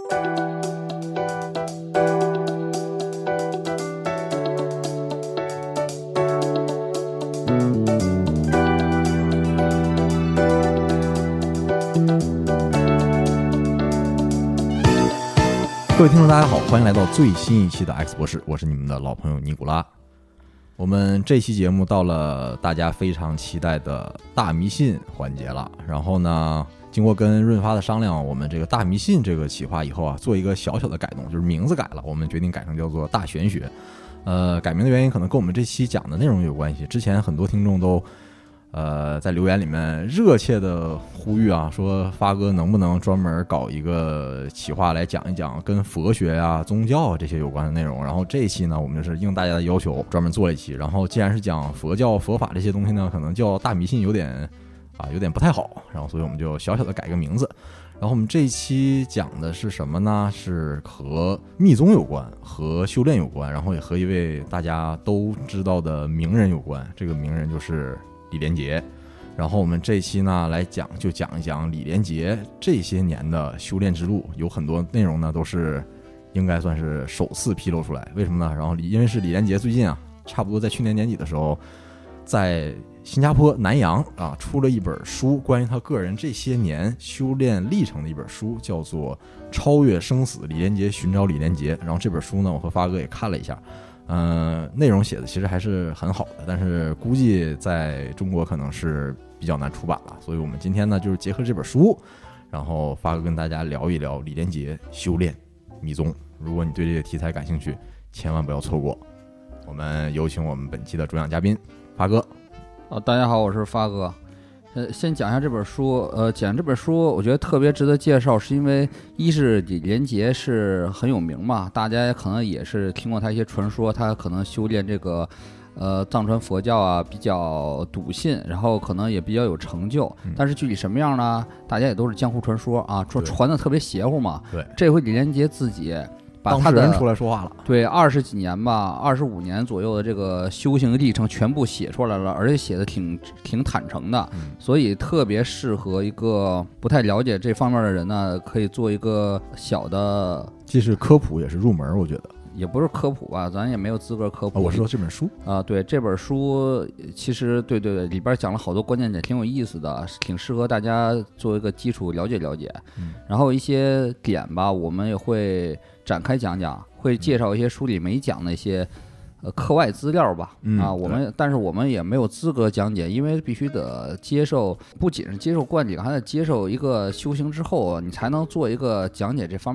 各位听众，大家好，欢迎来到最新一期的 X 博士，我是你们的老朋友尼古拉。我们这期节目到了大家非常期待的大迷信环节了。然后呢，经过跟润发的商量，我们这个大迷信这个企划以后啊，做一个小小的改动，就是名字改了，我们决定改成叫做大玄学。呃，改名的原因可能跟我们这期讲的内容有关系。之前很多听众都。呃，在留言里面热切的呼吁啊，说发哥能不能专门搞一个企划来讲一讲跟佛学啊、宗教这些有关的内容。然后这一期呢，我们就是应大家的要求，专门做了一期。然后既然是讲佛教、佛法这些东西呢，可能叫大迷信有点 啊，有点不太好。然后所以我们就小小的改个名字。然后我们这一期讲的是什么呢？是和密宗有关，和修炼有关，然后也和一位大家都知道的名人有关。这个名人就是。李连杰，然后我们这一期呢来讲，就讲一讲李连杰这些年的修炼之路，有很多内容呢都是应该算是首次披露出来。为什么呢？然后李因为是李连杰最近啊，差不多在去年年底的时候，在新加坡南洋啊出了一本书，关于他个人这些年修炼历程的一本书，叫做《超越生死：李连杰寻找李连杰》。然后这本书呢，我和发哥也看了一下。嗯，内容写的其实还是很好的，但是估计在中国可能是比较难出版了。所以我们今天呢，就是结合这本书，然后发哥跟大家聊一聊李连杰修炼密宗。如果你对这个题材感兴趣，千万不要错过。我们有请我们本期的主讲嘉宾发哥。哦，大家好，我是发哥。呃，先讲一下这本书。呃，讲这本书，我觉得特别值得介绍，是因为一是李连杰是很有名嘛，大家可能也是听过他一些传说，他可能修炼这个，呃，藏传佛教啊，比较笃信，然后可能也比较有成就。但是具体什么样呢？大家也都是江湖传说啊，传传的特别邪乎嘛。对，这回李连杰自己。当事人出来说话了，对，二十几年吧，二十五年左右的这个修行历程全部写出来了，而且写的挺挺坦诚的，所以特别适合一个不太了解这方面的人呢，可以做一个小的，既是科普也是入门，我觉得也不是科普吧，咱也没有资格科普。我是说这本书啊，对，这本书其实对对对，里边讲了好多关键点，挺有意思的，挺适合大家做一个基础了解了解。然后一些点吧，我们也会。展开讲讲，会介绍一些书里没讲的一些，呃，课外资料吧。啊，我们但是我们也没有资格讲解，因为必须得接受，不仅是接受灌顶，还得接受一个修行之后，你才能做一个讲解这方面。